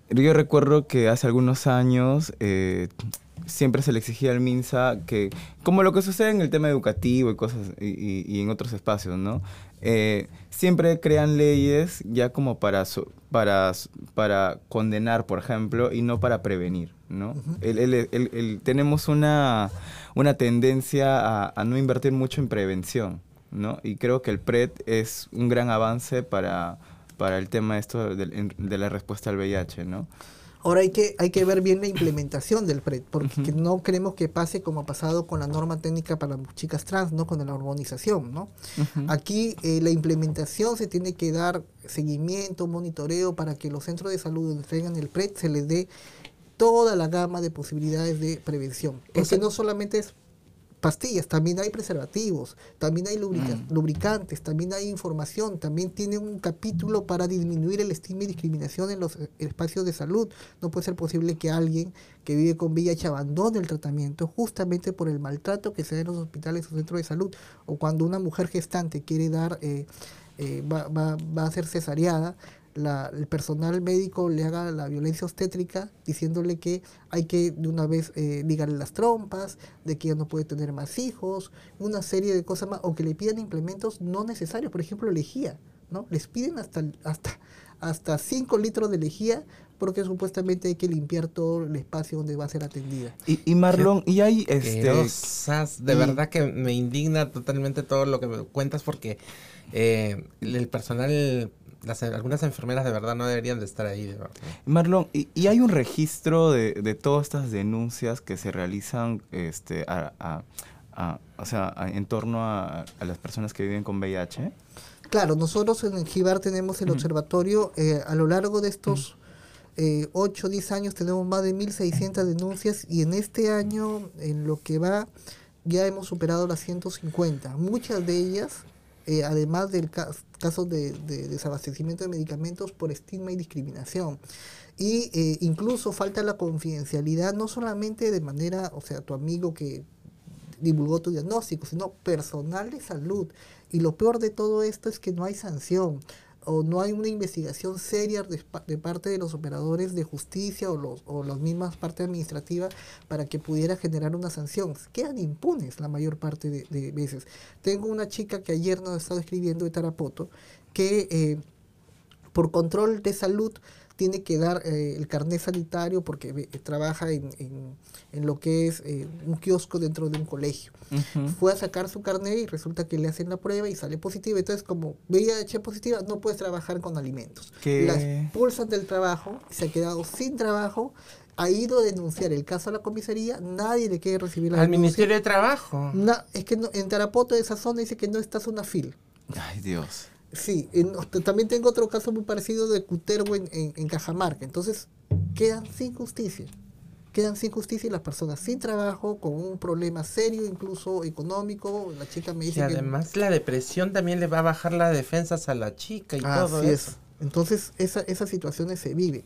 yo recuerdo que hace algunos años eh, siempre se le exigía al MINSA que, como lo que sucede en el tema educativo y cosas, y, y- y en otros espacios, ¿no? Eh, siempre crean leyes ya como para, so- para, para condenar, por ejemplo, y no para prevenir, ¿no? El- el- el- el- tenemos una, una tendencia a, a no invertir mucho en prevención, ¿no? Y creo que el PRED es un gran avance para, para el tema esto en- de, la respuesta al VIH, ¿no? Ahora hay que, hay que ver bien la implementación del PRED, porque que no queremos que pase como ha pasado con la norma técnica para las chicas trans, ¿no? Con la hormonización, ¿no? Aquí eh, la implementación se tiene que dar seguimiento, monitoreo para que los centros de salud donde traigan el PRED se les dé toda la gama de posibilidades de prevención. Porque Eso- no solamente es pastillas, también hay preservativos, también hay lubrica- lubricantes, también hay información, también tiene un capítulo para disminuir el estigma y discriminación en los eh, espacios de salud. No puede ser posible que alguien que vive con VIH abandone el tratamiento justamente por el maltrato que se da en los hospitales o centros de salud, o cuando una mujer gestante quiere dar, eh, eh, va, va- va a ser cesareada, la- el personal médico le haga la violencia obstétrica diciéndole que hay que de una vez eh, ligarle las trompas, de que ya no puede tener más hijos, una serie de cosas más, o que le pidan implementos no necesarios, por ejemplo, lejía, ¿no? Les piden hasta hasta hasta 5 litros de lejía porque supuestamente hay que limpiar todo el espacio donde va a ser atendida. Y, y Marlon, y hay este... Asquerosas. De y- verdad que me indigna totalmente todo lo que me cuentas porque eh, el personal, las, algunas enfermeras de verdad no deberían de estar ahí. De verdad. Marlon, ¿y, y hay un registro de, de todas estas denuncias que se realizan este, a, a- a- o sea, a- en torno a, a las personas que viven con VIH? Claro, nosotros en el GIBAR tenemos el observatorio, eh, a lo largo de estos 8 o 10 años tenemos más de 1.600 denuncias y en este año, en lo que va, ya hemos superado las 150. Muchas de ellas, eh, además del ca- caso de, de desabastecimiento de medicamentos por estigma y discriminación. Y eh, incluso falta la confidencialidad, no solamente de manera, o sea, tu amigo que divulgó tu diagnóstico, sino personal de salud. Y lo peor de todo esto es que no hay sanción o no hay una investigación seria de, pa- de parte de los operadores de justicia o, los, o las mismas partes administrativas para que pudiera generar una sanción. Quedan impunes la mayor parte de, veces. Tengo una chica que ayer nos ha estado escribiendo de Tarapoto que eh, por control de salud tiene que dar eh, el carnet sanitario porque trabaja en, en- en lo que es eh, un kiosco dentro de un colegio. Fue a sacar su carnet y resulta que le hacen la prueba y sale positiva. Entonces, como VIH positiva, no puedes trabajar con alimentos. ¿Qué? La expulsan del trabajo, se ha quedado sin trabajo, ha ido a denunciar el caso a la comisaría, nadie le quiere recibir la Al denuncia. Ministerio de Trabajo. Na- es que no- en Tarapoto, de esa zona, dice que no estás una fil. Ay, Dios. Sí, en- también tengo otro caso muy parecido de Cutervo en, en- en Cajamarca. Entonces, quedan sin justicia. Quedan sin justicia y las personas sin trabajo, con un problema serio, incluso económico. La chica me Y dice que... además la depresión también le va a bajar las defensas a la chica y todo Así eso. es. Entonces, esa, esas situaciones se vive.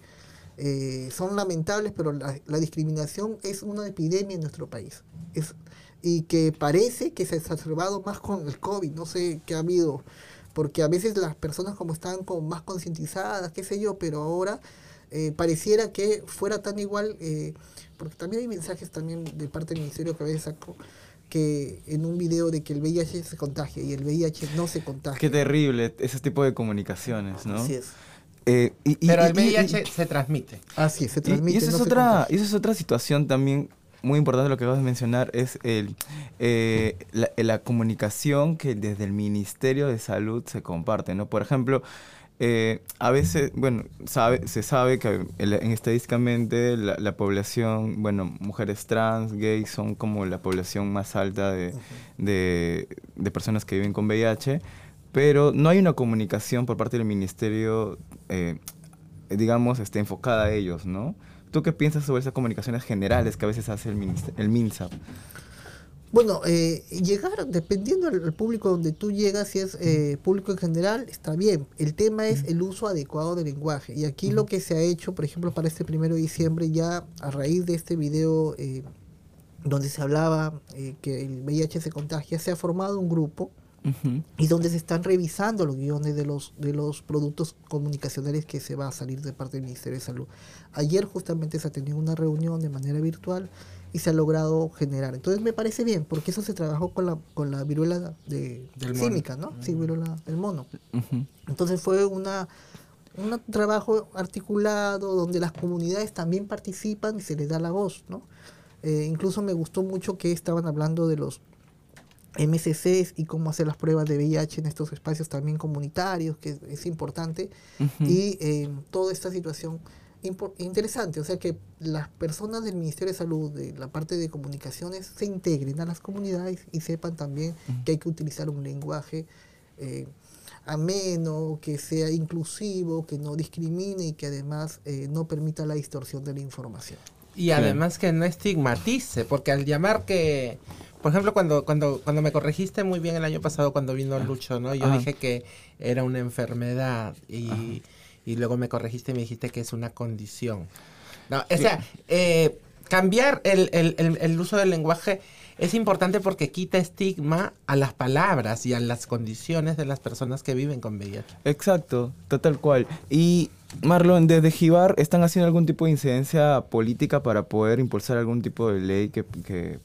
Eh, son lamentables, pero la, la discriminación es una epidemia en nuestro país. Es, y que parece que se ha exacerbado más con el COVID. No sé qué ha habido. Porque a veces las personas como están como más concientizadas, qué sé yo, pero ahora eh, pareciera que fuera tan igual, eh, porque también hay mensajes también de parte del ministerio que a veces saco que en un video de que el VIH se contagia y el VIH no se contagia. Qué terrible ese tipo de comunicaciones, ¿no? Así es. Eh, y- y- Pero el y- y- VIH se transmite. Así es, se Y, transmite. y eso, no es otra, eso es otra situación también muy importante lo que acabas de mencionar, es el, eh, la, la comunicación que desde el Ministerio de Salud se comparte, ¿no? Por ejemplo, eh, a veces, bueno, sabe, se sabe que el- en estadísticamente la, la población, bueno, mujeres trans, gays, son como la población más alta de, de, de personas que viven con VIH, pero no hay una comunicación por parte del Ministerio, eh, digamos, este, enfocada a ellos, ¿no? ¿Tú qué piensas sobre esas comunicaciones generales que a veces hace el, minist- el MINSA? Bueno, eh, llegar, dependiendo del del público donde tú llegas, si es eh, público en general, está bien. El tema es el uso adecuado del lenguaje. Y aquí lo que se ha hecho, por ejemplo, para este primero de diciembre, ya a raíz de este video eh, donde se hablaba eh, que el VIH se contagia, se ha formado un grupo Ujú. y donde se están revisando los guiones de los de los productos comunicacionales que se va a salir de parte del Ministerio de Salud. Ayer justamente se ha tenido una reunión de manera virtual y se ha logrado generar. Entonces me parece bien, porque eso se trabajó con la con la viruela de Del mono. símica, ¿no? Sí, viruela del mono. Ujú. Entonces fue una un trabajo articulado donde las comunidades también participan y se les da la voz, ¿no? Eh, incluso me gustó mucho que estaban hablando de los MCCs y cómo hacer las pruebas de VIH en estos espacios también comunitarios, que es importante, Ujú. y eh, toda esta situación interesante, o sea que las personas del Ministerio de Salud, de la parte de comunicaciones, se integren a las comunidades y sepan también que hay que utilizar un lenguaje eh, ameno, que sea inclusivo, que no discrimine y que además eh, no permita la distorsión de la información. Y además que no estigmatice, porque al llamar que, por ejemplo, cuando, cuando, cuando me corregiste muy bien el año pasado cuando vino Lucho, ¿no? Yo Ajá. dije que era una enfermedad y, y luego me corregiste y me dijiste que es una condición. No, o sea, eh, cambiar el, el, el, el uso del lenguaje es importante porque quita estigma a las palabras y a las condiciones de las personas que viven con VIH. Exacto, total cual. Y Marlon, desde Jibar, ¿están haciendo algún tipo de incidencia política para poder impulsar algún tipo de ley que,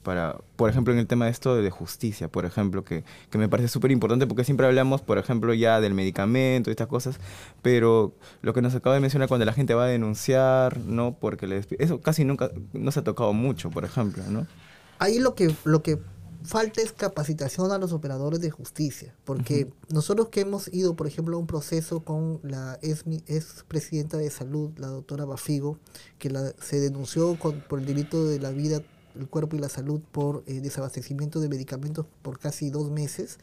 para, por ejemplo, en el tema de esto de justicia, por ejemplo, que, que me parece súper importante porque siempre hablamos, por ejemplo, ya del medicamento y estas cosas, pero lo que nos acaba de mencionar cuando la gente va a denunciar, ¿no? Porque le eso casi nunca, no se ha tocado mucho, por ejemplo, ¿no? Ahí lo que, lo que falta es capacitación a los operadores de justicia, porque nosotros que hemos ido, por ejemplo, a un proceso con la ex, mi- ex presidenta de salud, la doctora Bafigo, que la, se denunció con- por el delito de la vida, el cuerpo y la salud por eh, desabastecimiento de medicamentos por casi dos meses,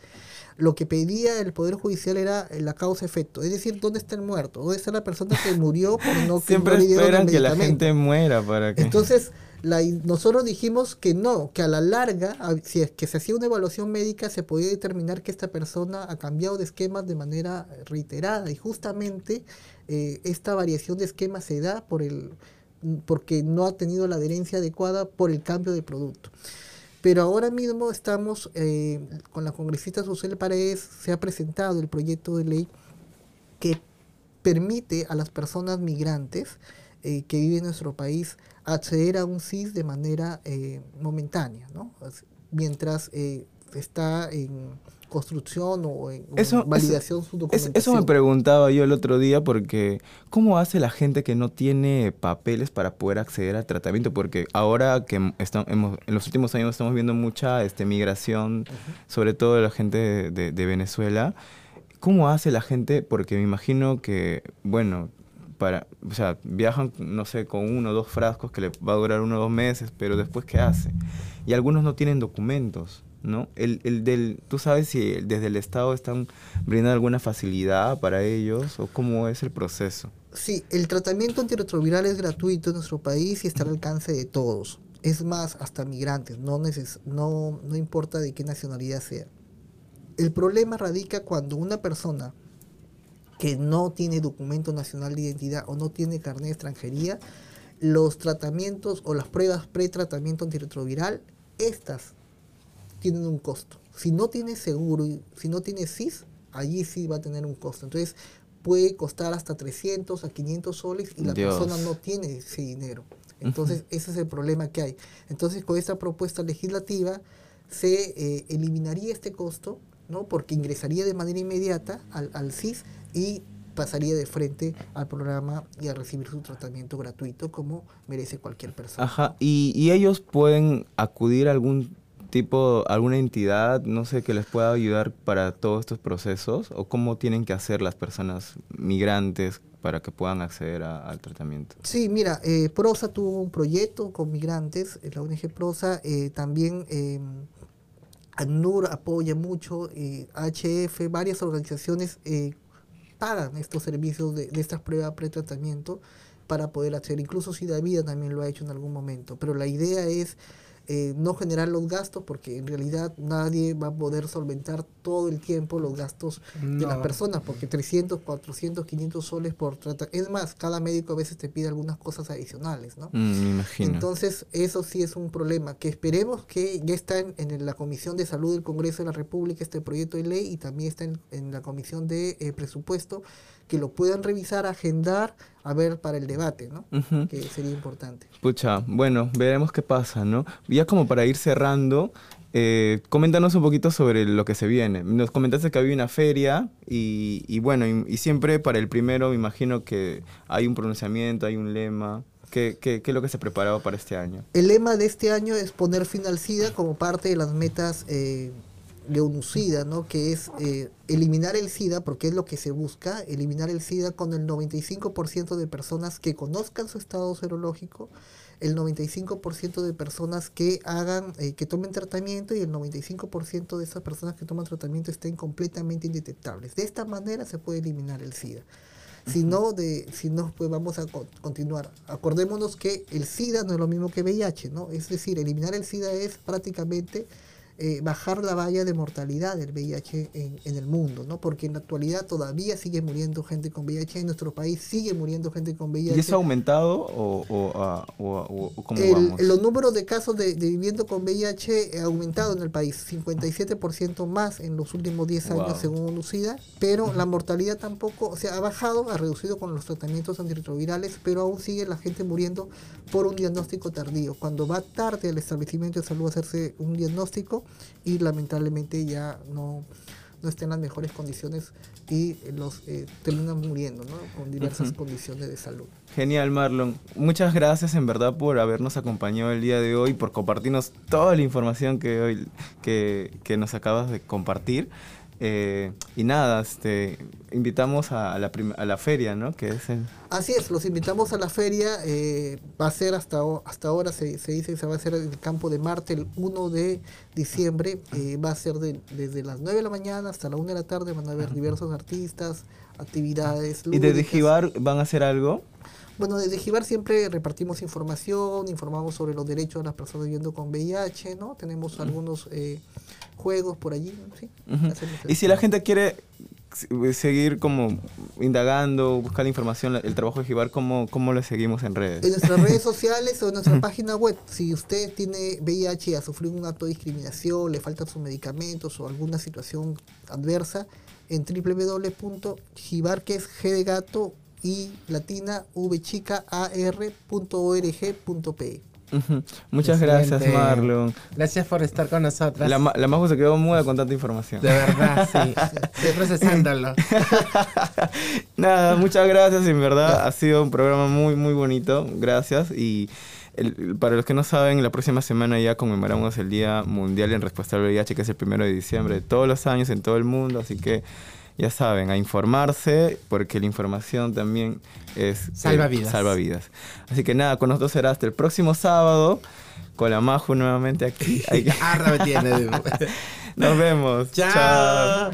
lo que pedía el Poder Judicial era la causa-efecto, es decir, ¿dónde está el muerto? ¿Dónde está la persona que murió por no que Siempre no dieron el esperan que la gente muera para que... Entonces, nosotros dijimos que no, que a la larga, si es que se hacía una evaluación médica, se podía determinar que esta persona ha cambiado de esquemas de manera reiterada y justamente eh, esta variación de esquema se da por el porque no ha tenido la adherencia adecuada por el cambio de producto. Pero ahora mismo estamos eh, con la congresista Susel Paredes, se ha presentado el proyecto de ley que permite a las personas migrantes eh, que viven en nuestro país acceder a un CIS de manera eh, momentánea, ¿no? As- Mientras eh, está en construcción o en Eso- validación su documentación. eso me preguntaba yo el otro día porque ¿cómo hace la gente que no tiene papeles para poder acceder al tratamiento? Porque ahora que m- esta- hemos, en los últimos años estamos viendo mucha este, migración, sobre todo de la gente de, de- de Venezuela. ¿Cómo hace la gente? Porque me imagino que, bueno, para, o sea, viajan, no sé, con uno o dos frascos que le va a durar uno o dos meses, pero después, ¿qué hace? Y algunos no tienen documentos, ¿no? El, el del, ¿Tú sabes si desde el Estado están brindando alguna facilidad para ellos o cómo es el proceso? Sí, el tratamiento antirretroviral es gratuito en nuestro país y está al alcance de todos. Es más, hasta migrantes, no, neces no, no importa de qué nacionalidad sea. El problema radica cuando una persona que no tiene documento nacional de identidad o no tiene carnet de extranjería, los tratamientos o las pruebas pre-tratamiento antirretroviral, estas tienen un costo. Si no tiene seguro, si no tiene CIS, allí sí va a tener un costo. Entonces puede costar hasta 300 a 500 soles y la Dios. persona no tiene ese dinero. Entonces ese es el problema que hay. Entonces con esta propuesta legislativa se eh, eliminaría este costo, ¿no? porque ingresaría de manera inmediata al, al CIS y pasaría de frente al programa y a recibir su tratamiento gratuito como merece cualquier persona. Ajá, y, y ellos pueden acudir a algún tipo, alguna entidad, no sé, que les pueda ayudar para todos estos procesos, o cómo tienen que hacer las personas migrantes para que puedan acceder a- al tratamiento. Sí, mira, eh, Prosa tuvo un proyecto con migrantes, eh, la ONG Prosa, eh, también eh, ACNUR apoya mucho, eh, HF, varias organizaciones eh, pagan estos servicios de, de estas pruebas pretratamiento para poder hacer, incluso si Vida también lo ha hecho en algún momento, pero la idea es eh, no generar los gastos porque en realidad nadie va a poder solventar todo el tiempo los gastos de las personas porque 300, 400, 500 soles por tratar. Es más, cada médico a veces te pide algunas cosas adicionales, ¿no? Mm, me imagino. Entonces, eso sí es un problema que esperemos que ya está en, en la Comisión de Salud del Congreso de la República este proyecto de ley y también está en, en la Comisión de eh, Presupuesto, que lo puedan revisar, agendar, a ver para el debate, ¿no? Que sería importante. Pucha, bueno, veremos qué pasa, ¿no? Ya como para ir cerrando, eh, coméntanos un poquito sobre lo que se viene. Nos comentaste que había una feria y, y bueno, y, y siempre para el primero me imagino que hay un pronunciamiento, hay un lema. ¿Qué, qué, qué es lo que se preparaba para este año? El lema de este año es poner fin al SIDA como parte de las metas eh, de ONU-SIDA, ¿no? que es eh, eliminar el SIDA, porque es lo que se busca, eliminar el SIDA con el 95% de personas que conozcan su estado serológico, el 95% de personas que hagan, eh, que tomen tratamiento y el 95% de esas personas que toman tratamiento estén completamente indetectables. De esta manera se puede eliminar el SIDA. Si no, de, si no, pues vamos a co- continuar. Acordémonos que el SIDA no es lo mismo que VIH, ¿no? Es decir, eliminar el SIDA es prácticamente eh, bajar la valla de mortalidad del VIH en, en el mundo, ¿no? Porque en la actualidad todavía sigue muriendo gente con VIH, en nuestro país sigue muriendo gente con VIH. ¿Y eso ha aumentado o, o, ah, o- o- o cómo El- vamos? los números de casos de, de viviendo con VIH ha aumentado en el país, 57% más en los últimos 10 años Wow. según Lucida, pero la mortalidad tampoco, o sea, ha bajado, ha reducido con los tratamientos antirretrovirales, pero aún sigue la gente muriendo por un diagnóstico tardío. Cuando va tarde al establecimiento de salud a hacerse un diagnóstico y lamentablemente ya no, no está en las mejores condiciones y los eh, terminan muriendo, ¿no? Con diversas condiciones de salud. Genial, Marlon. Muchas gracias en verdad por habernos acompañado el día de hoy, por compartirnos toda la información que hoy que, que nos acabas de compartir. Eh, y nada, este, invitamos a, la a la feria, ¿no? Que es el- Así es, los invitamos a la feria. eh, va a ser hasta, hasta ahora, se, se dice que se va a hacer en el campo de Marte el 1 de diciembre. eh, va a ser de- desde las 9 de la mañana hasta la 1 de la tarde. Van a haber diversos artistas, actividades. ¿Y desde. Jibar van a hacer algo? Bueno, desde Jibar siempre repartimos información, informamos sobre los derechos de las personas viviendo con VIH, ¿no? Tenemos algunos eh, juegos por allí, ¿sí? Y si la gente quiere s- seguir como indagando, buscar información, el trabajo de Jibar, ¿cómo, cómo le seguimos en redes? En nuestras redes sociales o en nuestra página web, si usted tiene VIH y ha sufrido un acto de discriminación, le faltan sus medicamentos o alguna situación adversa, en www.jibar, que es G de gato y latina v chica ar.org.pe. Ujú. Muchas gracias. Marlon. Gracias por estar con nosotras. La, la Majo se quedó muda con tanta información. De verdad, sí. Estoy procesándolo. Nada, muchas gracias, en verdad ha sido un programa muy, muy bonito, gracias. Y el- para los que no saben, la próxima semana ya conmemoramos el Día Mundial en Respuesta al VIH, que es el primero de diciembre de todos los años en todo el mundo, así que ya saben, a informarse, porque la información también es... Salva eh, vidas. salva vidas. Así que nada, con nosotros será hasta el próximo sábado, con la Majo nuevamente aquí. Ah, me tiene. Nos vemos. Chao.